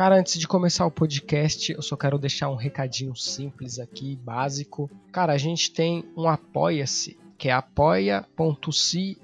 Cara, antes de começar o podcast, eu só quero deixar um recadinho simples aqui, básico. Cara, a gente tem um Apoia-se, que é apoia.se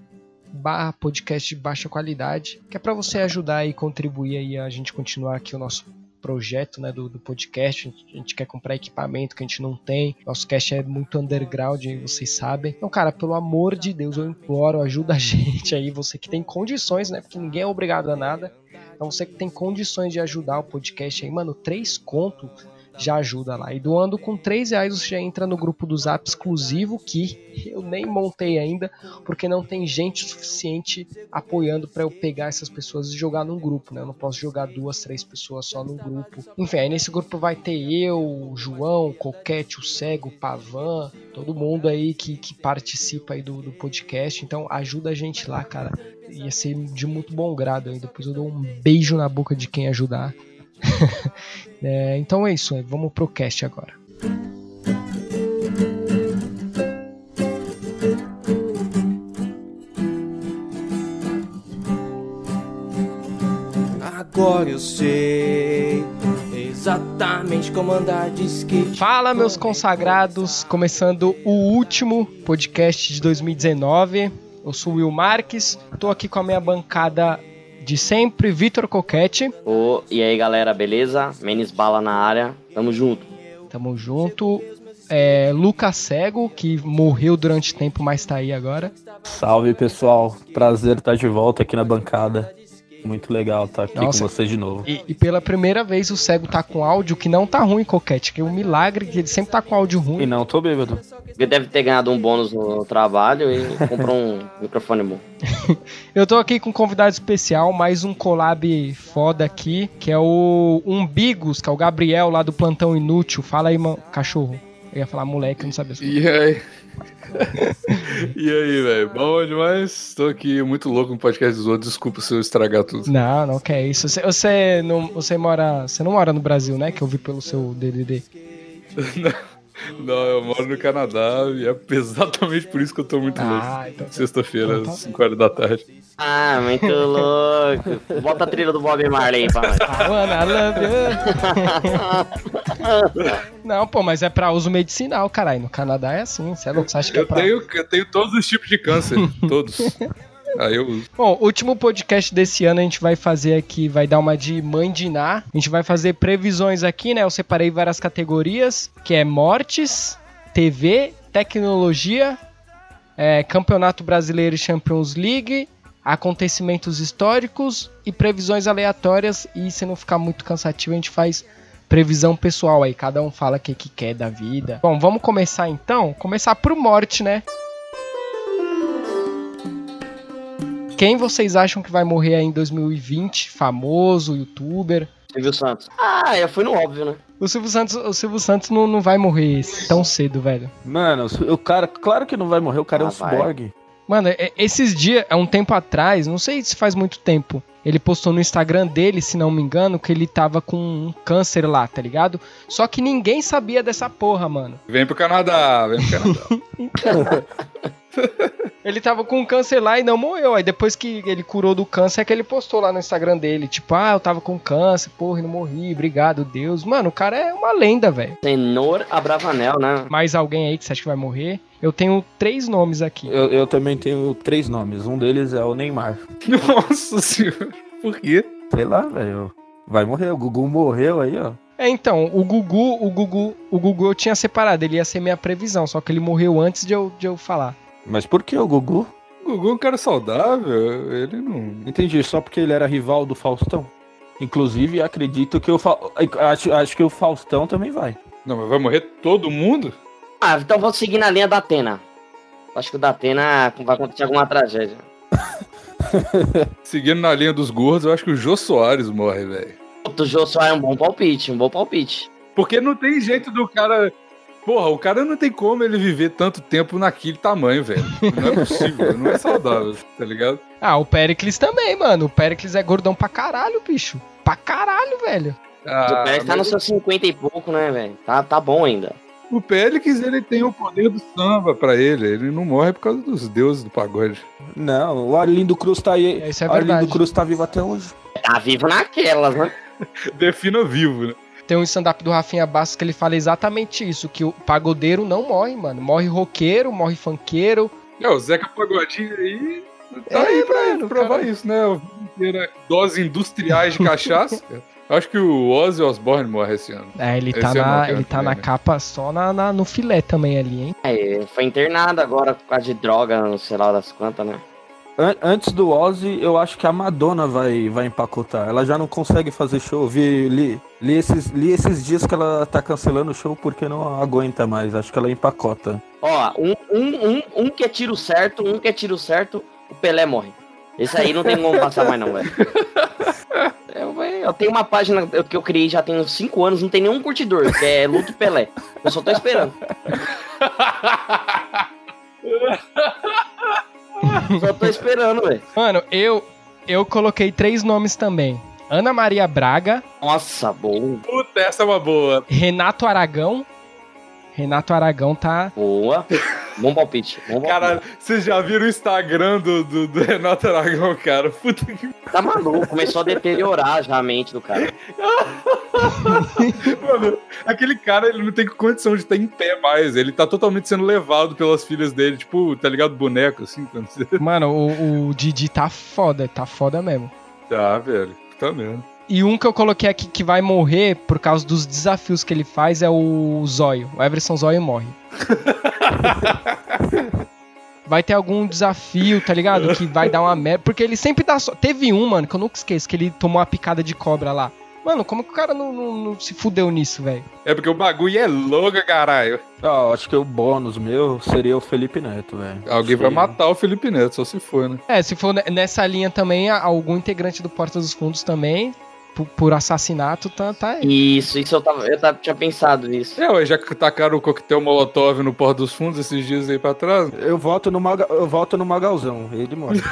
barra podcast de baixa qualidade, que é para você ajudar e contribuir aí a gente continuar aqui o nosso projeto né, do, do podcast. A gente, quer comprar equipamento que a gente não tem. Nosso cast é muito underground, vocês sabem. Então, cara, pelo amor de Deus, eu imploro, ajuda a gente aí, você que tem condições, né? Porque ninguém é obrigado a nada. Então você que tem condições de ajudar o podcast aí, mano, três conto já ajuda lá. E doando com três reais você já entra no grupo do Zap exclusivo que eu nem montei ainda, porque não tem gente suficiente apoiando para eu pegar essas pessoas e jogar num grupo, né? Eu não posso jogar duas, três pessoas só num grupo. Enfim, aí nesse grupo vai ter eu, o João, o Coquete, o Cego, o Pavan, todo mundo aí que, que participa aí do, do podcast. Então ajuda a gente lá, cara ia ser de muito bom grado aí. Depois eu dou um beijo na boca de quem ajudar. é, então é isso, vamos pro cast agora. Agora eu sei exatamente como andar de skate. Fala, meus consagrados, começando o último podcast de 2019. Eu sou o Will Marques, tô aqui com a minha bancada de sempre, Vitor Coquete. Ô, e aí galera, beleza? Menes Bala na área, tamo junto. Tamo junto. É, Lucas Cego, que morreu durante tempo, mas tá aí agora. Salve pessoal, prazer estar de volta aqui na bancada. Muito legal estar aqui Nossa, com vocês de novo. E, e, pela primeira vez o cego tá com áudio que não tá ruim, Coquete. Que é um milagre que ele sempre tá com áudio ruim. E não tô bêbado. Ele deve ter ganhado um bônus no trabalho e comprou um microfone bom. Eu tô aqui com um convidado especial, mais um collab foda aqui, que é o Umbigos, que é o Gabriel lá do Plantão Inútil. Fala aí, mano, cachorro. Eu ia falar moleque, eu não sabia. E aí? E aí, velho? Bom demais? Tô aqui muito louco no podcast dos outros. Desculpa se eu estragar tudo. Não, não quer isso. Você, você, não, você mora. Você não mora no Brasil, né? Que eu vi pelo seu DDD. não. Não, eu moro no Canadá e é exatamente por isso que eu tô muito ah, louco. Então, tá. Sexta-feira, então, tá. 5 horas da tarde. Ah, muito louco. Bota a trilha do Bob Marley aí pra nós. Não, pô, mas é pra uso medicinal, caralho. No Canadá é assim, você é louco? Você acha que eu é pra... Tenho, eu tenho todos os tipos de câncer, todos. Aí eu uso. Bom, último podcast desse ano a gente vai fazer aqui, vai dar uma de Ná. A gente vai fazer previsões aqui, né? Eu separei várias categorias, que é mortes, TV, tecnologia, é, Campeonato Brasileiro e Champions League, acontecimentos históricos e previsões aleatórias. E se não ficar muito cansativo, a gente faz previsão pessoal aí. Cada um fala o que, que quer da vida. Bom, vamos começar então? Começar por morte, né? Quem vocês acham que vai morrer aí em 2020? Famoso, youtuber? Silvio Santos. Ah, eu fui no óbvio, né? O Silvio Santos, o Silvio Santos não, não vai morrer tão cedo, velho. Mano, o cara, claro que não vai morrer, o cara ah, é um cyborg. Mano, é, esses dias, há um tempo atrás, não sei se faz muito tempo, ele postou no Instagram dele, se não me engano, que ele tava com um câncer lá, tá ligado? Só que ninguém sabia dessa porra, mano. Vem pro Canadá, vem pro Canadá. então, ele tava com câncer lá e não morreu. Aí depois que ele curou do câncer, é que ele postou lá no Instagram dele, tipo, ah, eu tava com câncer, porra, e não morri, obrigado, Deus. Mano, o cara é uma lenda, velho. Tenor Abravanel, né? Mais alguém aí que você acha que vai morrer? Eu tenho três nomes aqui. Eu, eu também tenho três nomes. Um deles é o Neymar. Nossa senhora. Por quê? Sei lá, velho. Vai morrer. O Gugu morreu aí, ó. É, então, o Gugu, o Gugu, o Gugu eu tinha separado, ele ia ser minha previsão, só que ele morreu antes de eu, de eu falar. Mas por que o Gugu? O Gugu é um cara saudável, ele não. Entendi, só porque ele era rival do Faustão. Inclusive, acredito que o Fa... acho, acho que o Faustão também vai. Não, mas vai morrer todo mundo? Ah, então vou seguir na linha da Atena. Acho que o da Atena vai acontecer alguma tragédia. Seguindo na linha dos gordos, eu acho que o Jô Soares morre, velho. O Jô Soares é um bom palpite, um bom palpite. Porque não tem jeito do cara Porra, o cara não tem como ele viver tanto tempo naquele tamanho, velho. Não é possível, não é saudável, tá ligado? Ah, o Pericles também, mano. O Pericles é gordão pra caralho, bicho. Pra caralho, velho. Ah, o Pericles tá nos seus 50 e pouco, né, velho? Tá, tá bom ainda. O Pélix, ele tem o poder do samba pra ele. Ele não morre por causa dos deuses do pagode. Não, o Arlindo Cruz tá aí. Isso é o Arlindo Cruz tá vivo até hoje. Tá vivo naquelas, né? Defina vivo, né? Tem um stand-up do Rafinha Bastos que ele fala exatamente isso, que o pagodeiro não morre, mano. Morre roqueiro, morre funkeiro. É, o Zeca Pagodinho aí tá É, aí pra mano, provar cara. isso, né? Inteira Doses industriais de cachaça. Acho que o Ozzy Osbourne morre esse ano. É, ele Esse tá, na, ele tá na né? capa só na, na- no filé também ali, hein? É, foi internado agora por causa de droga, não sei lá das quantas, né? An- Antes do Ozzy, eu acho que a Madonna vai, vai empacotar. Ela já não consegue fazer show. Vi, li, li, esses, li esses dias que ela tá cancelando o show porque não aguenta mais. Acho que ela empacota. Ó, um, um, um, um que é tiro certo, um que é tiro certo, o Pelé morre. Esse aí não tem como passar mais não, velho. Eu, eu tenho uma página que eu criei já tem uns 5 anos, não tem nenhum curtidor, que é Luto Pelé. Eu só tô esperando. só tô esperando, velho. Mano, eu, eu coloquei três nomes também. Ana Maria Braga, Nossa, bom. Puta, essa é uma boa. Renato Aragão. Renato Aragão tá. Boa. Bom palpite. Bom palpite. Cara, vocês já viram o Instagram do, do, do Renato Aragão, cara? Puta que. Tá maluco, começou a deteriorar já a mente do cara. Mano, aquele cara, ele não tem condição de estar em pé mais. Ele tá totalmente sendo levado pelas filhas dele. Tipo, tá ligado? Boneco, assim. Mano, o, o Didi tá foda, tá foda mesmo. Tá, velho. Tá mesmo. E um que eu coloquei aqui que vai morrer por causa dos desafios que ele faz é o Zóio. O Everson Zóio morre. Vai ter algum desafio, tá ligado? Que vai dar uma merda. Porque ele sempre dá. So... Teve um, mano, que eu nunca esqueço, que ele tomou uma picada de cobra lá. Mano, como que o cara não, não- não se fudeu nisso, velho? É porque o bagulho é louco, caralho. Ah, acho que o bônus meu seria o Felipe Neto, velho. Alguém vai matar o Felipe Neto, só se for, né? É, se for ne- nessa linha também, algum integrante do Porta dos Fundos também, por, por assassinato, tá, tá aí. Isso, isso eu, tava, eu tava, tinha pensado nisso. É, ué, já que tacaram o coquetel Molotov no Porto dos Fundos esses dias aí pra trás. Eu voto no, Maga... eu voto no Magalzão, ele morre.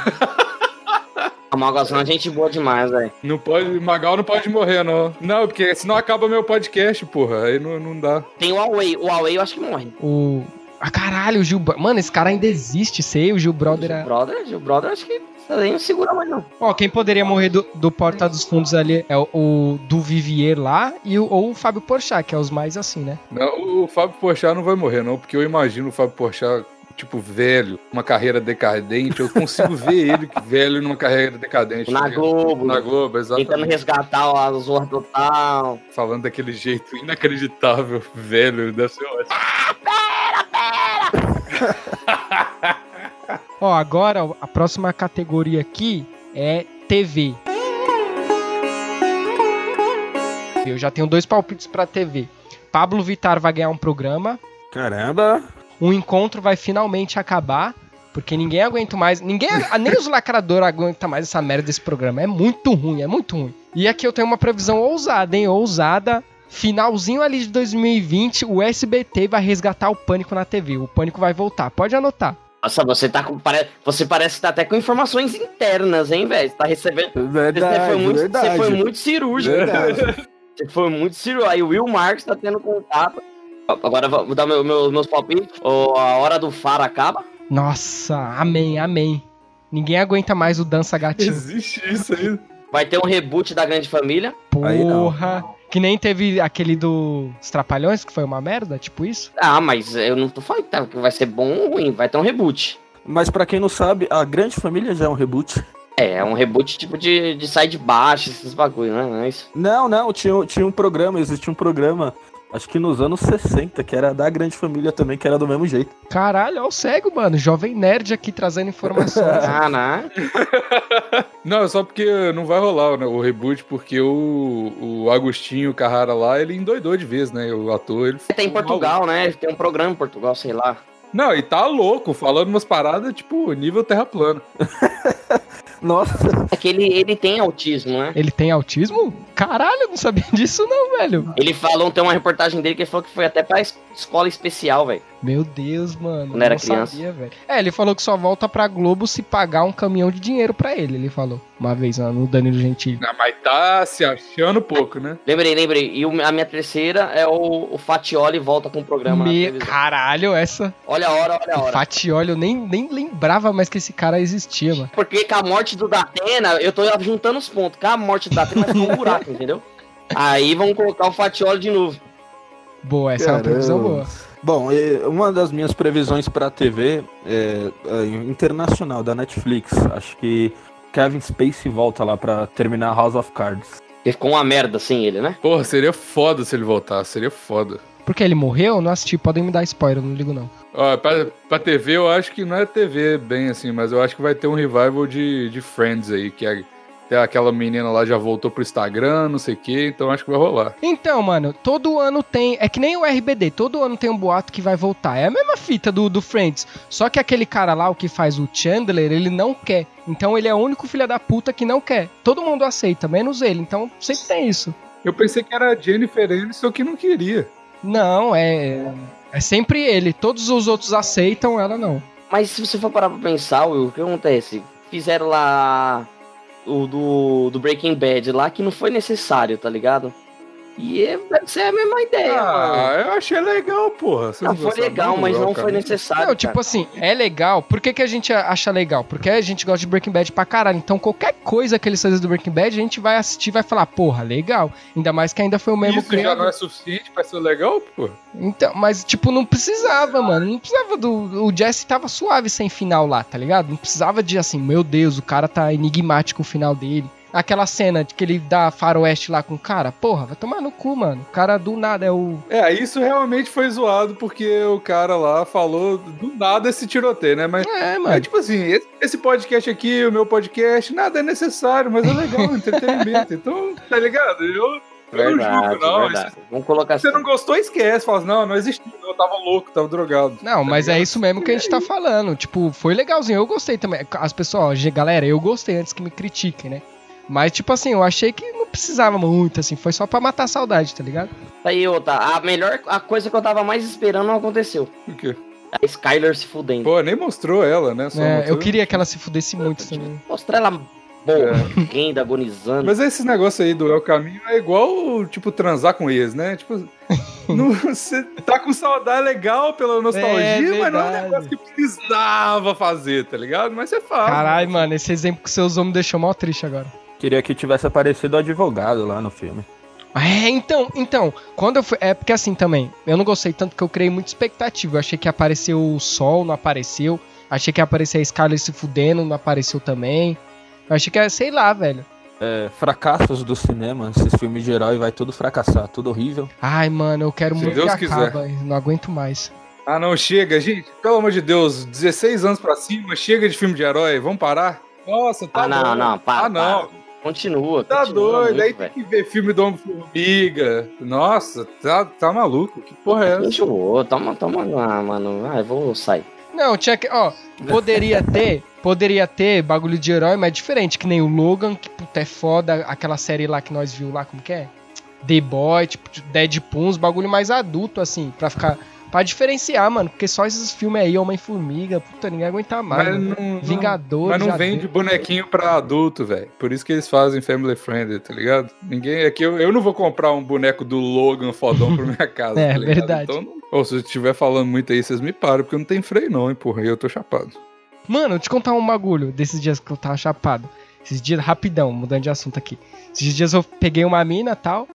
A Malgação é gente boa demais, velho. Não pode. Magal não pode morrer, não. Não, porque senão acaba meu podcast, porra. Aí não, não dá. Tem o Huawei. O Huawei eu acho que morre. O. Ah, caralho, o Gil. Mano, esse cara ainda existe, sei. O Gil Brother Gil é. Brother, Gil Brother, acho que aí não segura mais, não. Ó, quem poderia morrer do, do Porta dos Fundos ali é o, o do Vivier lá e o, ou o Fábio Porchat, que é os mais assim, né? Não, o, o Fábio Porchat não vai morrer, não, porque eu imagino o Fábio Porchat, tipo, velho, uma carreira decadente. Eu consigo ver ele velho numa carreira decadente. Na ligado? Globo, Na Globo, tentando exatamente. resgatar a Zorra Total. Falando daquele jeito inacreditável, velho, deve ser ótimo. Ó, agora a próxima categoria aqui é TV. Eu já tenho dois palpites pra TV. Pablo Vittar vai ganhar um programa. Caramba! O encontro vai finalmente acabar. Porque ninguém aguenta mais. Ninguém, nem os lacradores aguentam mais essa merda desse programa. É muito ruim, é muito ruim. E aqui eu tenho uma previsão ousada, hein? Ousada. Finalzinho ali de 2020, o SBT vai resgatar o pânico na TV. O pânico vai voltar. Pode anotar. Nossa, você tá com. pare- Você parece que tá até com informações internas, hein, velho? Você tá recebendo. Você Verdade, foi muito, verdade. você foi muito cirúrgico. Verdade. Você foi muito cirúrgico. Aí o Will Marks tá tendo contato. Agora vou dar meu, meu- meus palpites. A hora do Faro acaba. Nossa, amém, amém. Ninguém aguenta mais o Dança Gatinho. Existe isso aí. Vai ter um reboot da Grande Família. Aí não. Porra. Que nem teve aquele dos Trapalhões, que foi uma merda, tipo isso. Ah, mas eu não tô falando que tá- vai ser bom ou ruim. Vai ter um reboot. Mas pra quem não sabe, a Grande Família já é um reboot. É, é um reboot tipo de, de sai de baixo, esses bagulho, né? Não é isso? Não, não, tinha, tinha um programa, existia um programa, acho que nos anos 60, que era da Grande Família também, que era do mesmo jeito. Caralho, ó o cego, mano. Jovem nerd aqui trazendo informações. Ah, né? Não, é só porque não vai rolar né, o reboot, porque o, o Agostinho Carrara lá, ele endoidou de vez, né? O ator, ele Tem em Portugal, né? Tem um programa em Portugal, sei lá. Não, e tá louco, falando umas paradas, tipo, nível terra plana. Nossa, É que ele, ele tem autismo, né? Ele tem autismo? Caralho, eu não sabia disso não, velho. Ele falou, tem uma reportagem dele que ele falou que foi até pra es- escola especial, velho. Meu Deus, mano. Quando era não criança. sabia, velho. É, ele falou que só volta pra Globo se pagar um caminhão de dinheiro pra ele, ele falou. Uma vez ó, no Danilo Gentili. Ah, mas tá se achando pouco, né? Lembrei, lembrei. E o- a minha terceira é o, o Fatioli volta com o programa na Me... Caralho, essa. Olha a hora, olha a hora. Fatioli, eu nem, nem lembrava mais que esse cara existia, mano. Porque com a morte do Datena, eu tô juntando os pontos. Com a morte do Datena vai ficar um buraco, entendeu? Aí vamos colocar o Fatioli de novo. Boa, essa é uma previsão boa. Bom, uma das minhas previsões pra TV é, é, internacional da Netflix. Acho que Kevin Spacey volta lá pra terminar House of Cards. Ele ficou uma merda sem ele, né? Porra, seria foda se ele voltasse, seria foda. Porque ele morreu? Não assisti, podem me dar spoiler, não ligo não. Ó, pra, pra TV eu acho que não é TV bem assim, mas eu acho que vai ter um revival de, de Friends aí, que é, tem aquela menina lá já voltou pro Instagram, não sei o que, então acho que vai rolar. Então, mano, todo ano tem. É que nem o RBD, todo ano tem um boato que vai voltar. É a mesma fita do, do Friends. Só que aquele cara lá, o que faz o Chandler, ele não quer. Então ele é o único filho da puta que não quer. Todo mundo aceita, menos ele. Então sempre tem isso. Eu pensei que era a Jennifer Aniston que não queria. Não, é. É sempre ele. Todos os outros aceitam, ela não. Mas se você for parar pra pensar, Will, o que acontece? Fizeram lá o do, do Breaking Bad lá que não foi necessário, tá ligado? E é, deve ser a mesma ideia, mano. Ah, eu achei legal, porra. Vocês Não, foi legal, mas não cara. foi necessário. Não, tipo cara. assim, é legal. Por que, que a gente acha legal? Porque a gente gosta de Breaking Bad pra caralho. Então qualquer coisa que eles fazem do Breaking Bad, a gente vai assistir e vai falar, porra, legal. Ainda mais que ainda foi o mesmo Isso já criador. não é suficiente pra ser legal, pô? Então, mas tipo, não precisava, mano. Não precisava do. O Jesse tava suave sem final lá, tá ligado? Não precisava de assim, meu Deus, o cara tá enigmático o final dele. Aquela cena de que ele dá faroeste lá com o cara, porra, vai tomar no cu, mano. O cara do nada é o. É, isso realmente foi zoado porque o cara lá falou do nada esse tiroteio, né? Mas É, é mano. tipo assim, esse- podcast aqui, o meu podcast, nada é necessário, mas é legal, é entretenimento. Então, tá ligado? Eu, Verdade, julgo, não. verdade. Vamos colocar Se assim. você não gostou, esquece. Fala assim, não, não existiu, eu tava louco, tava drogado. Não, mas é isso mesmo que a gente tá falando. Tipo, foi legalzinho. Eu gostei também. As pessoas, ó, galera, eu gostei antes que me critiquem, né? Mas, tipo assim, eu achei que não precisava muito, assim. Foi só pra matar a saudade, tá ligado? Tá Aí, outra. A melhor a coisa que eu tava mais esperando não aconteceu. O quê? A Skyler se fudendo. Pô, nem mostrou ela, né? Só É, mostrou- eu queria que ela se fudesse muito também. Mostrar ela morrendo, agonizando. Mas esse negócio aí do El Caminho é igual, tipo, transar com ex, né? Tipo, não- você tá com saudade legal pela nostalgia, É, mas não é um negócio que precisava fazer, tá ligado? Mas você faz. Caralho, mano, esse exemplo que você usou me deixou mal triste agora. Queria que tivesse aparecido o advogado lá no filme. É, então, então, quando eu fui. É porque assim também, eu não gostei tanto que eu criei muita expectativa. Eu achei que apareceu o sol, não apareceu. Achei que ia aparecer a Scarlett se fudendo, não apareceu também. Eu achei que era, sei lá, velho. É, fracassos do cinema, esses filmes de herói vai tudo fracassar, tudo horrível. Ai, mano, eu quero Se muito Deus que quiser. acaba. Não aguento mais. Ah, não, chega, gente. Pelo amor de Deus, 16 anos pra cima, chega de filme de herói, vamos parar? Nossa, tá ah, não, bom. não, para. Ah, não. para. Continua. Tá continua doido, muito, aí velho. tem que ver filme do Homem-Formiga. Nossa, tá, tá maluco. Que porra é essa? Enjoou, toma, toma, ah, mano. Ah, eu vou sair. Não, tinha que. Ó, poderia ter. Poderia ter bagulho de herói, mas é diferente. Que nem o Logan, que puta é foda. Aquela série lá que nós viu lá, como que é? The Boy, tipo, Deadpool, uns bagulho mais adulto, assim, pra ficar. Pra diferenciar, mano. Porque só esses filmes aí, Homem-Formiga, puta, ninguém aguenta mais. Mas mano. não, Vingadores. Mas não vende deu. bonequinho pra adulto, velho. Por isso que eles fazem family friendly, tá ligado? Ninguém. É que eu, eu não vou comprar um boneco do Logan fodão pra minha casa. É, tá verdade. Então. Ô, se eu estiver falando muito aí, vocês me param, porque eu não tenho freio, não, hein, porra. E eu tô chapado. Mano, te contar um bagulho desses dias que eu tava chapado. Esses dias, rapidão, mudando de assunto aqui. Esses dias eu peguei uma mina e tal.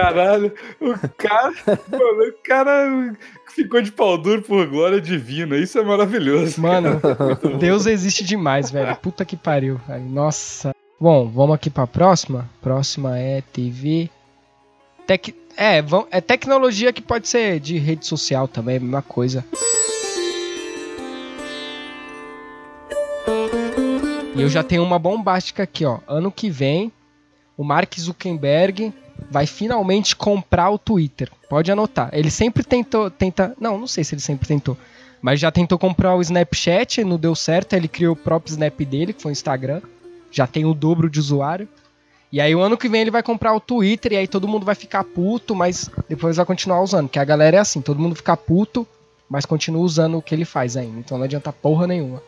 Caralho, o cara. mano, o cara ficou de pau duro por glória divina. Isso é maravilhoso. Mano, Deus existe demais, velho. Puta que pariu, velho. Nossa. Bom, vamos aqui pra próxima. Próxima é TV. Tec... É, é tecnologia que pode ser de rede social também, é a mesma coisa. E eu já tenho uma bombástica aqui, ó. Ano que vem, o Mark Zuckerberg vai finalmente comprar o Twitter. Pode anotar. Ele sempre tentou, tenta, não, não sei se ele sempre tentou, mas já tentou comprar o Snapchat, não deu certo, ele criou o próprio Snap dele, que foi o Instagram. Já tem o dobro de usuário. E aí o ano que vem ele vai comprar o Twitter e aí todo mundo vai ficar puto, mas depois vai continuar usando, que a galera é assim, todo mundo fica puto, mas continua usando o que ele faz ainda. Então não adianta porra nenhuma.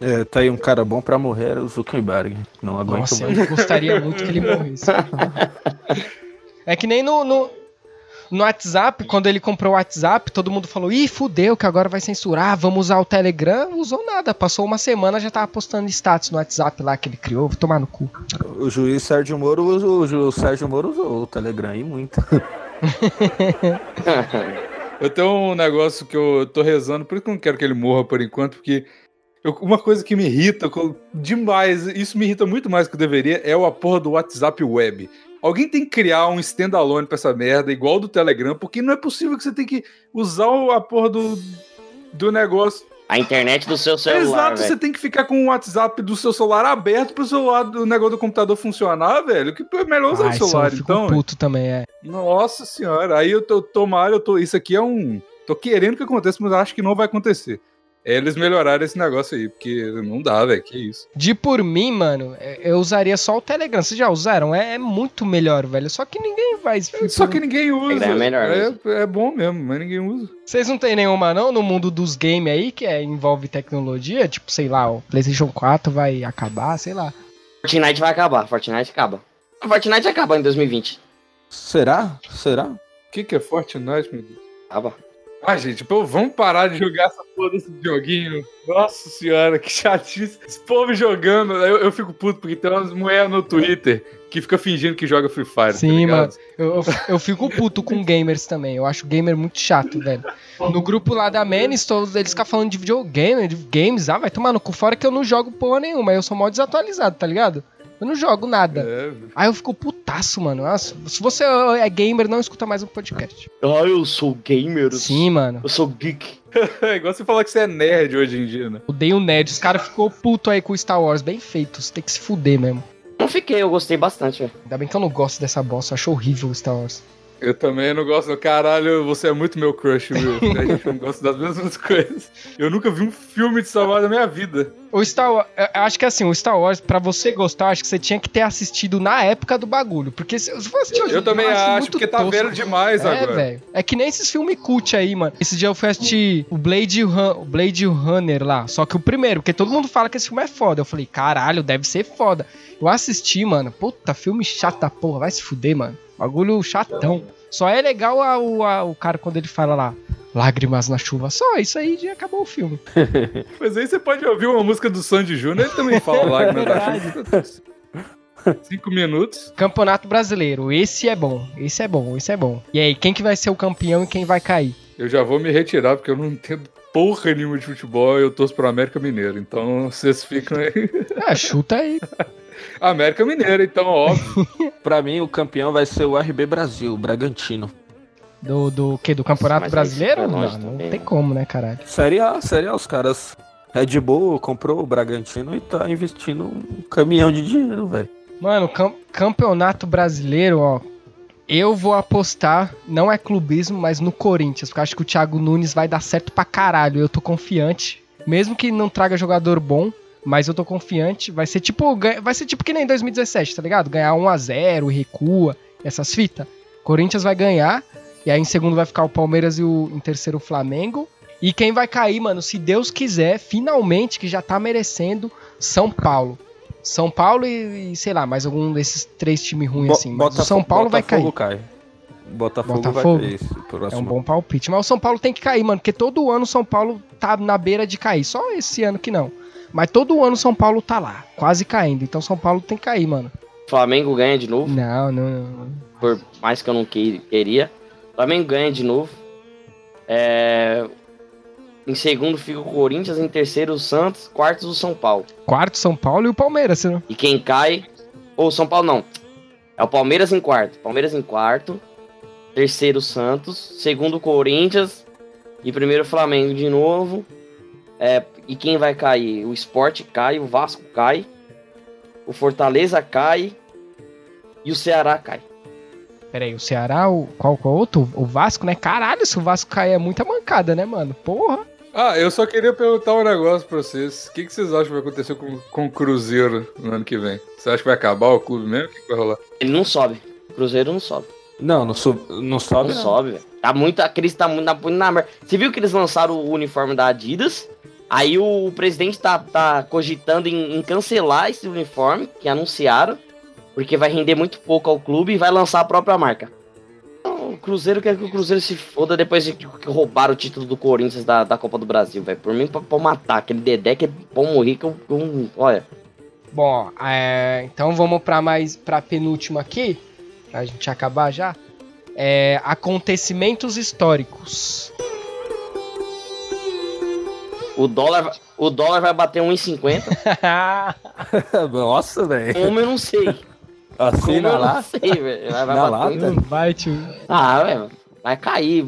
É, tá aí um cara bom pra morrer, era o Zuckerberg. Não aguento Nossa, mais. eu gostaria muito que ele morresse. É que nem no, no, no WhatsApp, quando ele comprou o WhatsApp, todo mundo falou: ih, fudeu, que agora vai censurar, vamos usar o Telegram. Não usou nada. Passou uma semana, já tava postando status no WhatsApp lá que ele criou. Vou tomar no cu. O juiz Sérgio Moro, usou- o, ju- Sérgio Moro usou o Telegram aí muito. Eu tenho um negócio que eu tô rezando, por isso que eu não quero que ele morra por enquanto, porque eu- uma coisa que me irrita demais, isso me irrita muito mais do que deveria, é o a porra do WhatsApp Web. Alguém tem que criar um standalone pra essa merda, igual do Telegram, porque não é possível que você tem que usar o- a porra do, do negócio. A internet do seu celular, Exato, velho. você tem que ficar com o WhatsApp do seu celular aberto pro celular do negócio do computador funcionar, velho. Que é melhor usar Ai, o celular, fico então. puto também, é. Nossa senhora, aí eu tô, tomara, eu tô. Isso aqui é um. Tô querendo que aconteça, mas acho que não vai acontecer. Eles melhorarem esse negócio aí, porque não dá, velho. Que isso. De por mim, mano, eu usaria só o Telegram. Vocês já usaram? É, é muito melhor, velho. Só que ninguém vai. Só que ninguém usa. É melhor É, é bom mesmo, mas ninguém usa. Vocês não tem nenhuma, não, no mundo dos games aí, que é, envolve tecnologia? Tipo, sei lá, o PlayStation 4 vai acabar, sei lá. Fortnite vai acabar, Fortnite acaba. Fortnite acaba em 2020. Será? Será? O que, que é Fortnite, meu Deus? Acaba. Ah, gente, pô, vamos parar de jogar essa porra desse joguinho. Nossa senhora, que chatice. Esse povo jogando, eu, eu fico puto, porque tem umas mulheres no Twitter que fica fingindo que joga Free Fire. Sim, tá ligado? Eu, eu, eu fico puto com gamers também. Eu acho gamer muito chato, velho. No grupo lá da Menes, todos eles ficam falando de videogame, de games. Ah, vai tomar no cu fora que eu não jogo porra nenhuma. Eu sou mó desatualizado, tá ligado? Eu não jogo nada. É, Aí eu fico putaço, mano. Nossa, se você é gamer, não escuta mais um podcast. Ah, eu sou gamer. Sim, mano. Eu sou geek. é igual você falar que você é nerd hoje em dia, né? Odeio nerd. Os caras ficou puto aí com o Star Wars. Bem feito. Você tem que se fuder mesmo. Não fiquei, eu gostei bastante, velho. Ainda bem que eu não gosto dessa bosta. Eu acho horrível o Star Wars. Eu também não gosto. Caralho, você é muito meu crush, viu? A gente não gosta das mesmas coisas. Eu nunca vi um filme de Star Wars na minha vida. O Star Wars, eu acho que assim, o Star Wars, pra você gostar, eu acho que você tinha que ter assistido na época do bagulho. Porque se de hoje, Eu também acho, porque tá tosco. velho demais É, agora. velho. É que nem esses filmes cult aí, mano. Esse dia eu fui assistir o Blade, Run, o Blade Runner lá. Só que o primeiro, porque todo mundo fala que esse filme é foda. Eu falei, caralho, deve ser foda. Eu assisti, mano. Puta, filme chato da porra. Vai se fuder, mano. Bagulho chatão. Só é legal a- o, a- o cara quando ele fala lá. Lágrimas na chuva. Só isso aí já acabou o filme. Mas aí você pode ouvir uma música do Sandy Júnior, ele também fala lágrimas da chuva. Cinco minutos. Campeonato Brasileiro. Esse é bom. Esse é bom. Esse é bom. E aí, quem que vai ser o campeão e quem vai cair? Eu já vou me retirar, porque eu não entendo porra nenhuma de futebol eu torço pro América Mineiro. Então vocês ficam aí. Ah, chuta aí. América Mineiro, então, óbvio. Pra mim, o campeão vai ser o RB Brasil, o Bragantino. Do, do que? Do Campeonato Brasileiro? Não, longe não também, tem né? como, né, caralho? Série A, Série A, os caras. Red Bull comprou o Bragantino e tá investindo um caminhão de dinheiro, velho. Mano, cam- campeonato brasileiro, ó. Eu vou apostar, não é clubismo, mas no Corinthians, porque eu acho que o Thiago Nunes vai dar certo pra caralho. Eu tô confiante. Mesmo que não traga jogador bom, mas eu tô confiante. Vai ser tipo, vai ser tipo que nem em 2017, tá ligado? Ganhar 1 a 0 recua, essas fitas. Corinthians vai ganhar, e aí em segundo vai ficar o Palmeiras e o, em terceiro o Flamengo. E quem vai cair, mano, se Deus quiser, finalmente, que já tá merecendo, São Paulo. São Paulo e, e, sei lá, mais algum desses três times ruins Bo- assim. Mas o Botafo- São Paulo vai cair. Botafogo cai. Botafogo, Botafogo? vai cair. esse É um bom palpite. Mas o São Paulo tem que cair, mano. Porque todo ano o São Paulo tá na beira de cair. Só esse ano que não. Mas todo ano São Paulo tá lá, quase caindo. Então São Paulo tem que cair, mano. Flamengo ganha de novo, Não, não, não. por mais que eu não que- queria. Flamengo ganha de novo. É, Em segundo fica o Corinthians, em terceiro o Santos, quarto o São Paulo. Quarto São Paulo e o Palmeiras, você não... E quem cai. Ou São Paulo não. É o Palmeiras em quarto. Palmeiras em quarto. Terceiro Santos. Segundo Corinthians. E primeiro Flamengo de novo. É, e quem vai cair? O Sport cai, o Vasco cai. O Fortaleza cai. E o Ceará cai. Pera aí, o Ceará, o... Qual, qual outro? O Vasco, né? Caralho, se o Vasco cair é muita mancada, né, mano? Porra. Ah, eu só queria perguntar um negócio pra vocês. O que, que vocês acham que vai acontecer com, com o Cruzeiro no ano que vem? Você acha que vai acabar o clube mesmo? O que, que vai rolar? Ele não sobe. Cruzeiro não sobe. Não, não, sub, não sobe. Não não. sobe, velho. Tá muito, a crise tá muito na, muito na merda. Você viu que eles lançaram o uniforme da Adidas? Aí o presidente tá, tá cogitando em, em cancelar esse uniforme que anunciaram, porque vai render muito pouco ao clube e vai lançar a própria marca. Então, O Cruzeiro quer que o Cruzeiro se foda depois de que roubaram o título do Corinthians da, da Copa do Brasil, velho. Por mim, pra, pra matar aquele Dedé que é bom morrer que eu, Olha, Bom, é, então vamos pra mais pra penúltima aqui, pra gente acabar já. É, acontecimentos históricos. O dólar, vai- o dólar vai bater 1,50. Nossa, velho. Como eu não sei. Eu não lá. sei, velho. Vai, vai Na bater lata? Vai, tio. Ah, velho. Vai cair.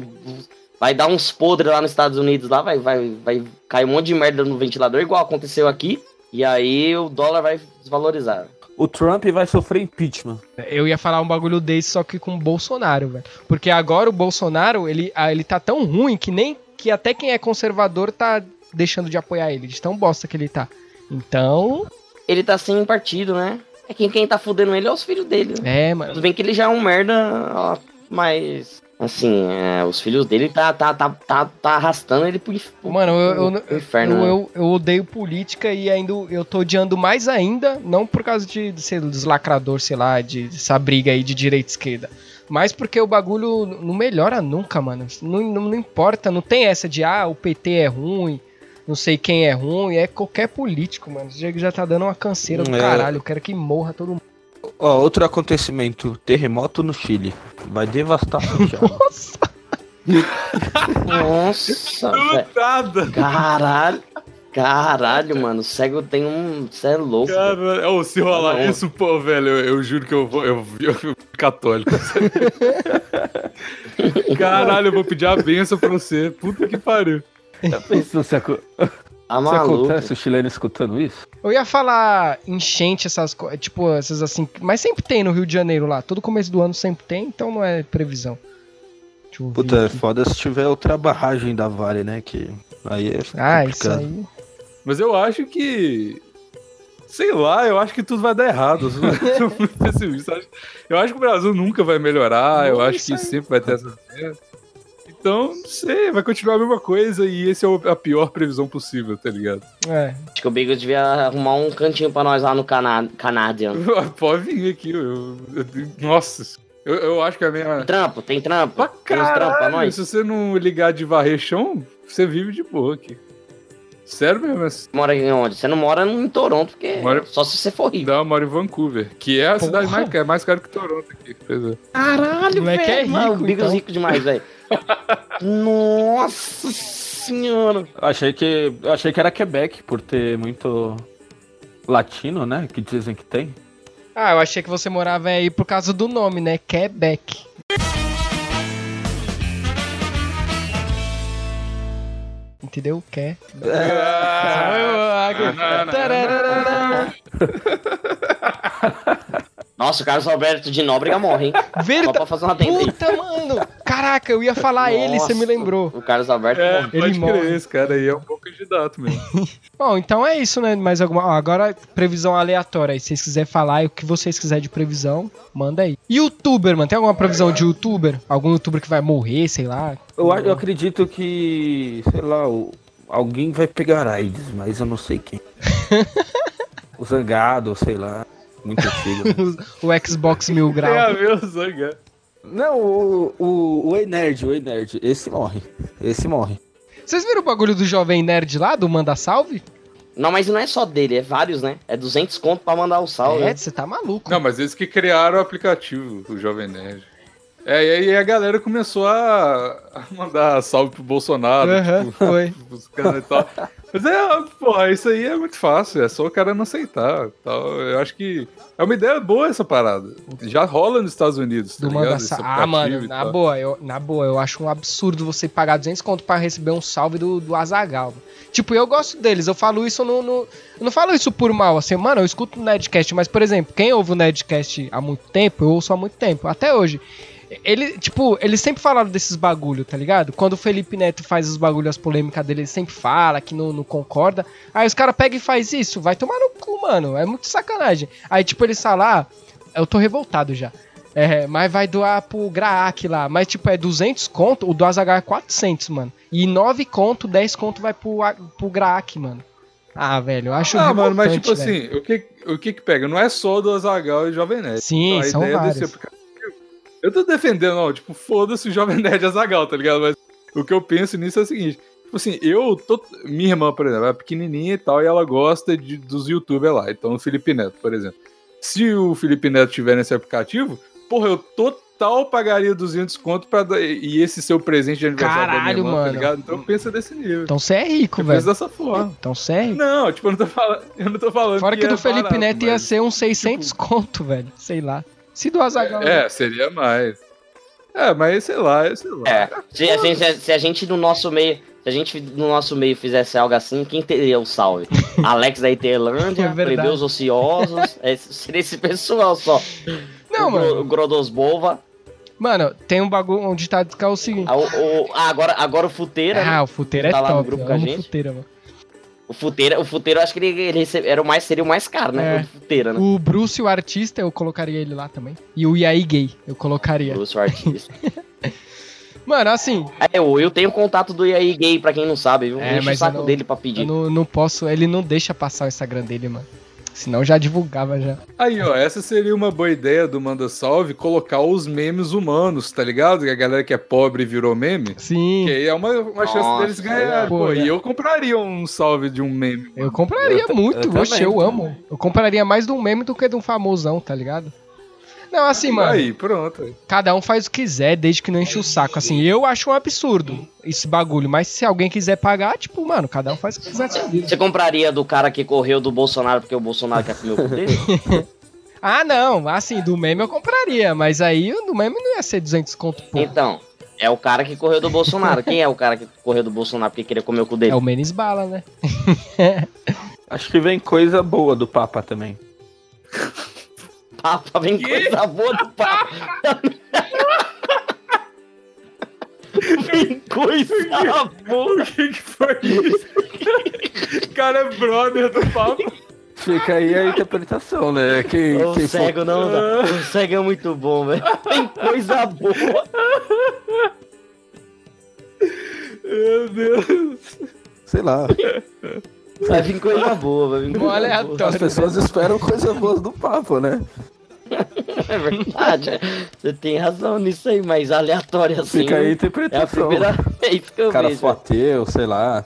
Vai dar uns podres lá nos Estados Unidos, lá vai, vai, vai cair um monte de merda no ventilador, igual aconteceu aqui. E aí o dólar vai desvalorizar. O Trump vai sofrer impeachment. Eu ia falar um bagulho desse, só que com o Bolsonaro, velho. Porque agora o Bolsonaro, ele, ah, ele tá tão ruim que nem que até quem é conservador tá deixando de apoiar ele, de tão bosta que ele tá. Então, Ele tá sem partido, né? É quem, quem tá fudendo ele é os filhos dele. Né? é, mano. Tudo bem que ele já é um merda, ó, mas. Assim, é, os filhos dele tá, tá, tá, tá, tá arrastando ele pro, Mano, eu, pro inferno. eu, né? eu, eu odeio política e ainda eu tô odiando mais ainda, não por causa de, de ser deslacrador, sei lá, de essa briga aí de direita e esquerda. Mas porque o bagulho não melhora nunca, mano. Não, não, não importa, não tem essa de ah, o PT é ruim, não sei quem é ruim, é qualquer político, mano. Já, já tá dando uma canseira do É. caralho. Eu quero que morra todo mundo. Ó, outro acontecimento, terremoto no Chile. Vai devastar a Santiago. Nossa, velho. Nada. Caralho. Caralho, mano. O cego tem um. Você é louco. Cara, ô, se rolar Não. isso, pô, velho, eu, eu juro que eu vou. Eu, eu, eu católico. Caralho, eu vou pedir a benção pra você. Puta que pariu. Já pensou se, aco- Tá se acontece o chileno escutando isso? Eu ia falar enchente, essas coisas, tipo, essas assim. Mas sempre tem no Rio de Janeiro lá. Todo começo do ano sempre tem, então não é previsão. Eu Puta, é aqui. foda se tiver outra barragem da Vale, né? Que aí é Ah, isso aí. Mas eu acho que. Sei lá, eu acho que tudo vai dar errado. Eu. Eu acho que o Brasil nunca vai melhorar. Eu Não, acho isso que aí. sempre vai ter essa. Então, não sei, vai continuar a mesma coisa e esse é a pior previsão possível, tá ligado? É. Acho que o Bigos devia arrumar um cantinho pra nós lá no Cana Canadian. Pode vir aqui, eu, eu- nossa. Eu, eu acho que a minha. Trampo, tem trampo? Pra tem uns trampos pra caralho, nós? se você não ligar de varrer chão, você vive de boa aqui. Sério mesmo, assim. Mora em onde? Você não mora em Toronto, porque Mora- só se você for rico. Não, eu moro em Vancouver, que é a Porra. cidade mais, cara, mais cara que Toronto aqui. Pois é. Caralho, O moleque é Mano, rico, o Bigos então. rico demais, velho. Nossa senhora. Eu achei que, achei que era Quebec, por ter muito latino, né? Que dizem que tem. Ah, eu achei que você morava aí por causa do nome, né? Quebec. Entendeu? Quer. Nossa, o Carlos Alberto de Nóbrega morre, hein? Só Verdade. pra fazer uma tenda aí. Puta, mano! Caraca, eu ia falar ele, você me Nossa, lembrou. O Carlos Alberto É, morre. Ele morre. crer, esse cara aí é um bom candidato mesmo. Bom, então é isso, né? Mais alguma. Ó, agora, previsão aleatória aí. Se vocês quiserem falar o que vocês quiserem de previsão, manda aí. Youtuber, mano. Tem alguma previsão de youtuber? Algum youtuber que vai morrer, sei lá? Eu, eu acredito que, sei lá, o- alguém vai pegar AIDS, mas eu não sei quem. o Zangado, sei lá. Muito antigo. o Xbox Mil Tem a Grau. ver o Zanga. não, o, o, o Ei Nerd, o Ei Nerd. Esse morre. Esse morre. Vocês viram o bagulho do Jovem Nerd lá, do Manda Salve? Não, mas não é só dele, é vários, né? É 200 conto pra mandar o salve. É, você tá maluco. Não, mas eles que criaram o aplicativo, o Jovem Nerd. É, e aí a galera começou a, mandar salve pro Bolsonaro. Aham, tipo, foi. os caras e tal. Mas é, porra, isso aí é muito fácil, é só o cara não aceitar. Tal. Eu acho que é uma ideia boa essa parada. Já rola nos Estados Unidos, tá Do ligado? Salve. Ah, mano, na boa, eu, na boa, eu acho um absurdo você pagar 200 conto pra receber um salve do, do Azagal. Tipo, eu gosto deles, eu falo isso no, no- Eu não falo isso por mal, assim, mano, eu escuto o Nerdcast, mas, por exemplo, quem ouve o Nerdcast há muito tempo, eu ouço há muito tempo, até hoje. Ele, tipo, eles sempre falaram desses bagulho, tá ligado? Quando o Felipe Neto faz os bagulhos, as polêmicas dele, ele sempre fala que não, não concorda. Aí os caras pegam e faz isso, vai tomar no cu, mano. É muito sacanagem. Aí, tipo, eles falam, ah, eu tô revoltado já. É, mas vai doar pro Graak lá. Mas, tipo, é 200 conto, o do Azagal é 400, mano. E 9 conto, 10 conto vai pro, pro Graak, mano. Ah, velho, eu acho Ah, mano, mas tipo velho. assim, o que, o que que pega? Não é só do Azagal e Jovem Nerd. Sim, a são ideia vários. desse aplicativo. Eu tô defendendo, não, tipo, foda-se o Jovem Nerd Azagal, tá ligado? Mas o que eu penso nisso é o seguinte. Tipo assim, eu tô. Minha irmã, por exemplo, é pequenininha e tal, e ela gosta de, dos youtubers lá. Então, o Felipe Neto, por exemplo. Se o Felipe Neto tiver nesse aplicativo, porra, eu total pagaria 200 conto pra dar, e esse seu presente de aniversário da Caralho, minha irmã, mano. tá ligado? Então pensa desse nível. Então você é rico, eu velho. dessa forma. Então você é rico. Não, tipo, eu não tô falando. Eu não tô falando. Fora que, é do Felipe barato, Neto ia mas- ser uns 600 conto, velho. Sei lá. Se do Azagal. É, seria mais. É, mas sei lá, sei lá. É. Se a gente, se a gente no nosso meio. Se a gente no nosso meio fizesse algo assim, quem teria o salve? Alex da É Iterlândia, verdade. Plebeus Ociosos, é, seria esse pessoal só. Não, o, mano. o Grodosbova. Mano, tem um bagulho onde tá que é o seguinte. Ah, o, o- ah, agora, agora o Futeira. né? Ah, o futeiro é Tá lá no top. grupo eu com a gente? futeira, mano. O Futeira, o Futeira, eu acho que ele, ele recebe- era o mais, seria o mais caro, né? É. O Futeira, né? O Bruce, o artista, eu colocaria ele lá também. E o Yai Gay, eu colocaria. Bruce, o artista. Mano, assim, É, eu, eu tenho contato do IAI Gay, pra quem não sabe, viu? É, Enche o mas saco não- dele pra pedir. não, não posso. Ele não deixa passar o Instagram dele, mano. Senão já divulgava já. Aí, ó, essa seria uma boa ideia do Manda Salve, colocar os memes humanos, tá ligado? Que a galera que é pobre virou meme. Sim. Que aí é uma, uma chance Nossa, deles ganharem. pô, Pô, e eu compraria um salve de um meme. Eu compraria Eu- muito, eu oxe, também. eu amo. Eu compraria mais de um meme do que de um famosão, tá ligado? Não, assim, mano, Aí, pronto. cada um faz o que quiser, desde que não enche o saco. Assim, eu acho um absurdo esse bagulho, mas se alguém quiser pagar, tipo, mano, cada um faz o que quiser. Você compraria do cara que correu do Bolsonaro porque o Bolsonaro quer comer o cu dele? Ah, não, assim, do meme eu compraria, mas aí do meme não ia ser 200 conto, pô. Então, é o cara que correu do Bolsonaro. Quem é o cara que correu do Bolsonaro porque queria comer o cu dele? É o Menes Bala, né? Acho que vem coisa boa do Papa também. Papa, vem coisa boa do Papa. vem coisa boa. O que, que foi isso? O cara é brother do papo. Fica aí a interpretação, né? Quem, O quem for- cego não dá. O cego é muito bom, velho. Vem coisa boa. Meu Deus. Sei lá. Vai vir coisa boa, vai vir coisa aleatório. boa. As pessoas esperam coisa boa do Papa, né? É verdade. Você tem razão nisso aí, mas aleatório assim. Fica aí a É a interpretação. primeira vez que eu O cara vejo. ateu, sei lá.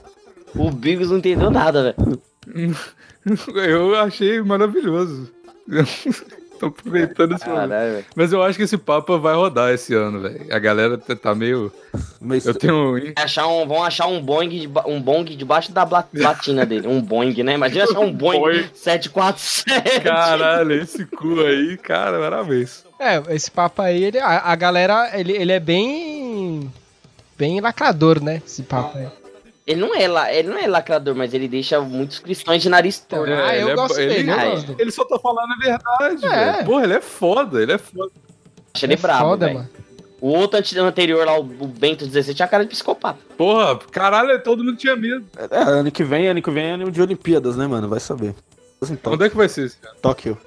O Bigos não entendeu nada, velho. Eu achei maravilhoso. Tô aproveitando esse momento. Caralho, velho. Mas eu acho que esse Papa vai rodar esse ano, velho. A galera tá- tá meio. Mas Eu tenho. Achar um, vão achar um Boeing, deba- um Boeing debaixo da batina dele. Um Boeing, né? Imagina achar um Boeing Boeing. 747. Caralho, esse cu aí, cara, parabéns. É, esse papo aí, ele, a, a galera, ele, ele é bem. bem lacrador, né? Esse papo aí. Ele não é la- ele não é lacrador, mas ele deixa muitos cristãos de nariz torto. Ah, eu ele é gosto ele- dele, dele. Ele só tá falando a verdade, É. velho. Porra, ele é foda, ele é foda. Acha ele É brabo, foda, velho. mano. O outro ante- anterior lá, o Bento 16, tinha cara de psicopata. Porra, caralho, todo mundo tinha medo. É, ano que vem, ano que vem é ano de Olimpíadas, né, mano? Vai saber. Tóquio. Onde é que vai ser esse ano? Tóquio.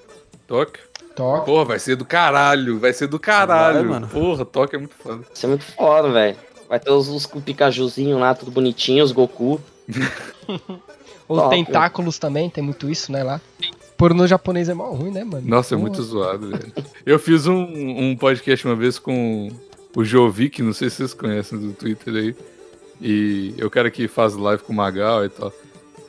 Tóquio? Toca. Porra, vai ser do caralho, vai ser do caralho. Vai, mano. Porra, Tóquio é muito foda. Isso é muito foda, velho. Vai ter os, os Pikachuzinho lá, tudo bonitinho, os Goku. Os Top. tentáculos também, tem muito isso, né, lá. Pornô japonês é mó ruim, né, mano? Nossa, é muito zoado, velho. Eu fiz um, um podcast uma vez com o Jovic, não sei se vocês conhecem do Twitter aí. E é o cara que faz live com o Magal e tal.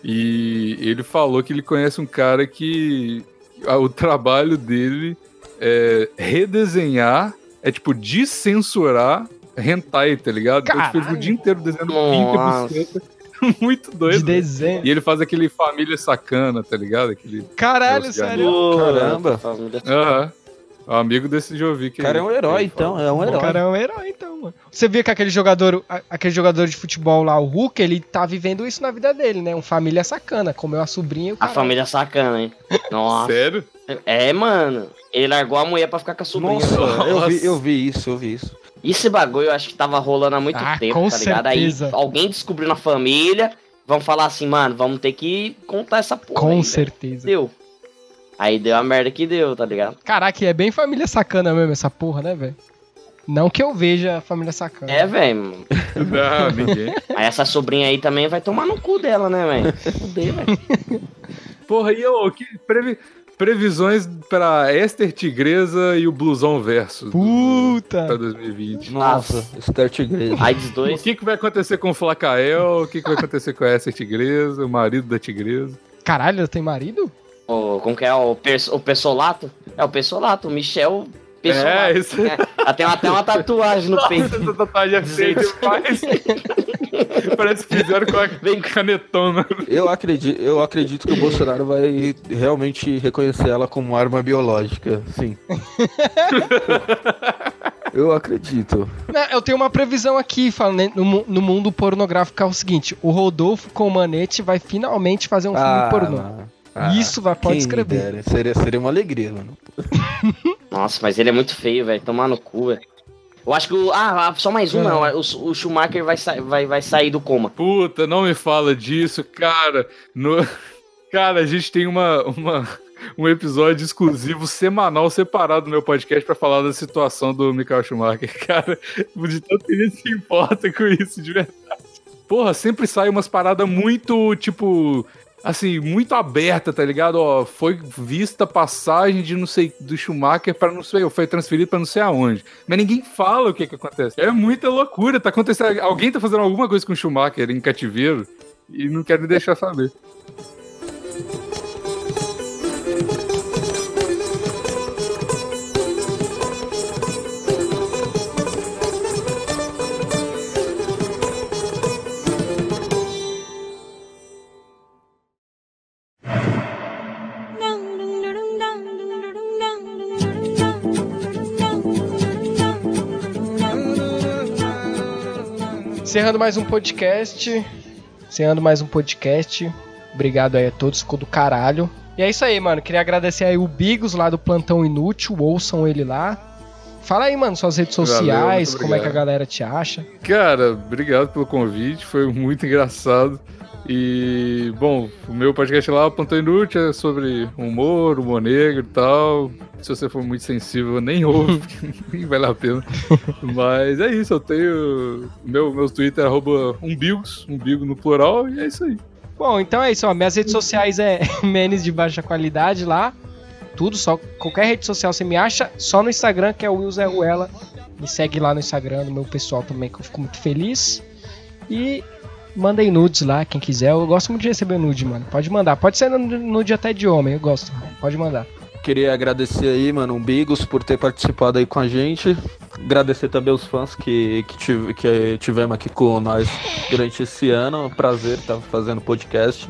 E ele falou que ele conhece um cara que o trabalho dele é redesenhar, é tipo descensurar hentai, tá ligado? Então, tipo, ele fica o Caralho. dia inteiro desenhando pinta e Nossa. buceta. Muito De doido. desenho. E ele faz aquele família sacana, tá ligado? Aquele. Caralho, sério. Caramba. Aham. É um amigo desse Jovic. O cara é um herói, então. É um O herói. cara é um herói, então, mano. Você vê que aquele jogador, aquele jogador de futebol lá, o Hulk, ele tá vivendo isso na vida dele, né? Um família sacana, comeu a sobrinha e o A família sacana, hein? Nossa. Sério? É, mano. Ele largou a mulher pra ficar com a sobrinha. Nossa, eu vi, eu vi isso, eu vi isso. Esse bagulho eu acho que tava rolando há muito Ah, tempo, com tá ligado? certeza. Aí alguém descobriu na família, vão falar assim, mano, vamos ter que contar essa porra. Com aí, certeza. Entendeu? Aí deu a merda que deu, tá ligado? Caraca, é bem família sacana mesmo essa porra, né, velho? Não que eu veja a família sacana. É, velho. Não, ninguém. Aí essa sobrinha aí também vai tomar no cu dela, né, velho? Fudeu, velho. Porra, e ô, que previ- previsões pra Esther Tigresa e o Blusão Verso pra Puta! 2020. Nossa, Esther Tigresa. AIDS O 2. que, que vai acontecer com o Flacael? O que, que vai acontecer com a Esther Tigresa, o marido da Tigresa? Caralho, ela tem marido? O, como que é? O, pers, o Persolato? É o Persolato, o Michel Persolato. É, isso. É, ela tem até uma tatuagem no peito. Essa tatuagem é feia demais. Parece que fizeram com a Vem canetona. Eu acredito, eu acredito que o Bolsonaro vai realmente reconhecer ela como arma biológica, sim. eu acredito. Não, eu tenho uma previsão aqui, falando no, no mundo pornográfico, é o seguinte: o Rodolfo Comanete vai finalmente fazer um filme pornô. ah, Isso vai, pode escrever. Seria, seria uma alegria, mano. Nossa, mas ele é muito feio, velho. Tomar no cu, velho. Eu acho que o. Ah, ah, só mais um, não. O, o Schumacher vai, vai, vai sair do coma. Puta, não me fala disso, cara. No... Cara, a gente tem uma, uma, um episódio exclusivo semanal separado do meu podcast pra falar da situação do Michael Schumacher. Cara, de tanto que ele se importa com isso, de verdade. Porra, sempre sai umas paradas muito, tipo, assim, muito aberta, tá ligado? Ó, foi vista passagem de não sei, do Schumacher para não sei, foi transferido pra não sei aonde. Mas ninguém fala o que que acontece. É muita loucura, tá acontecendo, alguém tá fazendo alguma coisa com o Schumacher em cativeiro e não quer deixar saber. Encerrando mais um podcast. Encerrando mais um podcast. Obrigado aí a todos, ficou do caralho. E é isso aí, mano. Queria agradecer aí o Bigos lá do Plantão Inútil. Ouçam ele lá. Fala aí, mano, suas redes Valeu, sociais, muito como é que a galera te acha. Cara, obrigado pelo convite, foi muito engraçado. E, bom, o meu podcast lá, o Plantão Inútil, é sobre humor, humor negro e tal. Se você for muito sensível, nem ouve, porque nem vale a pena. Mas é isso, eu tenho. Meu, meu Twitter é arroba umbigos, umbigo no plural, e é isso aí. Bom, então é isso, ó. Minhas redes sociais é menes de baixa qualidade lá. Tudo, só qualquer rede social você me acha, só no Instagram, que é o Will Zé Ruela. Me segue lá no Instagram, no meu pessoal também, que eu fico muito feliz. E mandem nudes lá, quem quiser. Eu gosto muito de receber nude, mano. Pode mandar. Pode ser nude até de homem, eu gosto. Pode mandar. Queria agradecer aí, mano, o Bigos por ter participado aí com a gente. Agradecer também os fãs que, que, tive- que tivemos aqui com nós durante esse ano. Prazer estar fazendo podcast.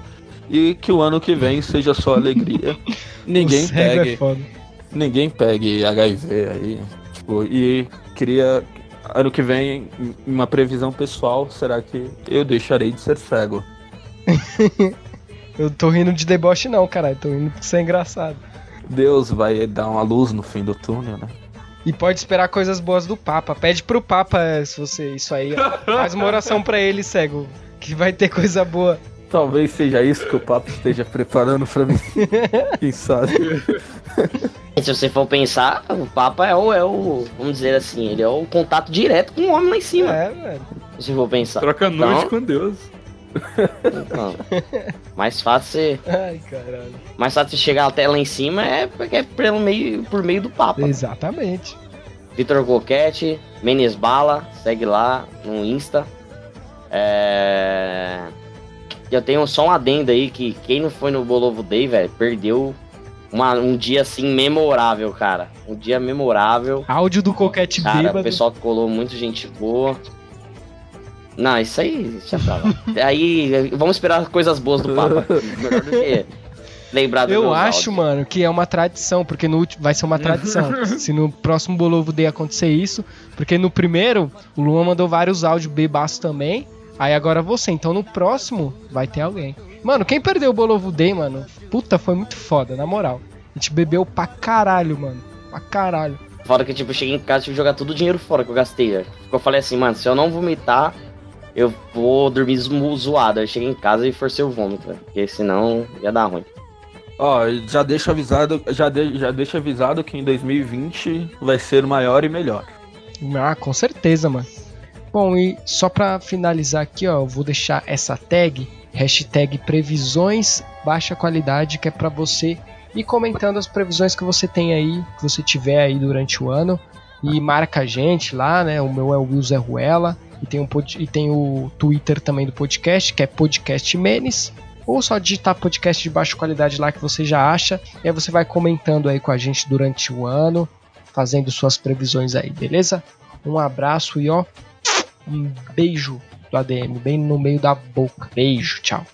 E que o ano que vem seja só alegria. ninguém é pegue, foda. ninguém pegue HIV aí. Tipo, e queria ano que vem uma previsão pessoal, será que eu deixarei de ser cego? Eu tô rindo de deboche, não, caralho. Tô rindo porque você é engraçado. Deus vai dar uma luz no fim do túnel, né? E pode esperar coisas boas do Papa. Pede pro Papa se você isso aí. ó. Faz uma oração pra ele, cego. Que vai ter coisa boa. Talvez seja isso que o Papa esteja preparando pra mim. Quem sabe? Se você for pensar, o Papa é o, é o. Vamos dizer assim, ele é o contato direto com o homem lá em cima. É, velho. Se for pensar. Troca noite Então- com Deus. Então, mais fácil você. Ai, caralho. Mais fácil você chegar até lá em cima é, é pelo meio, por meio do Papa. Exatamente. Vitor Coquete, Menes Bala, segue lá no Insta. É... Eu tenho só um adendo aí que quem não foi no Bolovo Day, velho, perdeu uma- um dia assim memorável, cara. Um dia memorável. Áudio do Coquete Cara, o bêbado. pessoal colou muito gente boa. Não, isso aí deixa pra lá. aí vamos esperar coisas boas do Papa. Melhor do que lembrar do Eu acho, áudios. mano, que é uma tradição, porque no último vai ser uma tradição. se no próximo Bolovo Day acontecer isso, porque no primeiro o Luan mandou vários áudios bebaço também. Aí agora você, então no próximo vai ter alguém. Mano, quem perdeu o Bolovo Day, mano? Puta, foi muito foda, na moral. A gente bebeu pra caralho, mano. Pra caralho. Fora que, tipo, eu cheguei em casa e tive que jogar todo o dinheiro fora que eu gastei. velho. Eu falei assim, mano, se eu não vomitar, eu vou dormir zo- zoado. Aí Eu cheguei em casa e forcei o vômito, velho, porque senão ia dar ruim. Ó, já deixa avisado, já, de, já deixa avisado que em 2020 vai ser maior e melhor. Ah, com certeza, mano. Bom, e só pra finalizar aqui, ó, eu vou deixar essa tag, hashtag previsões baixa qualidade, que é pra você ir comentando as previsões que você tem aí, que você tiver aí durante o ano. E marca a gente lá, né? O meu é o Will Zé Ruela. E tem, um, e tem o Twitter também do podcast, que é Podcast Menes. Ou só digitar podcast de baixa qualidade lá que você já acha. E aí você vai comentando aí com a gente durante o ano, fazendo suas previsões aí, beleza? Um abraço e ó, um beijo do ADM, bem no meio da boca. Beijo, tchau.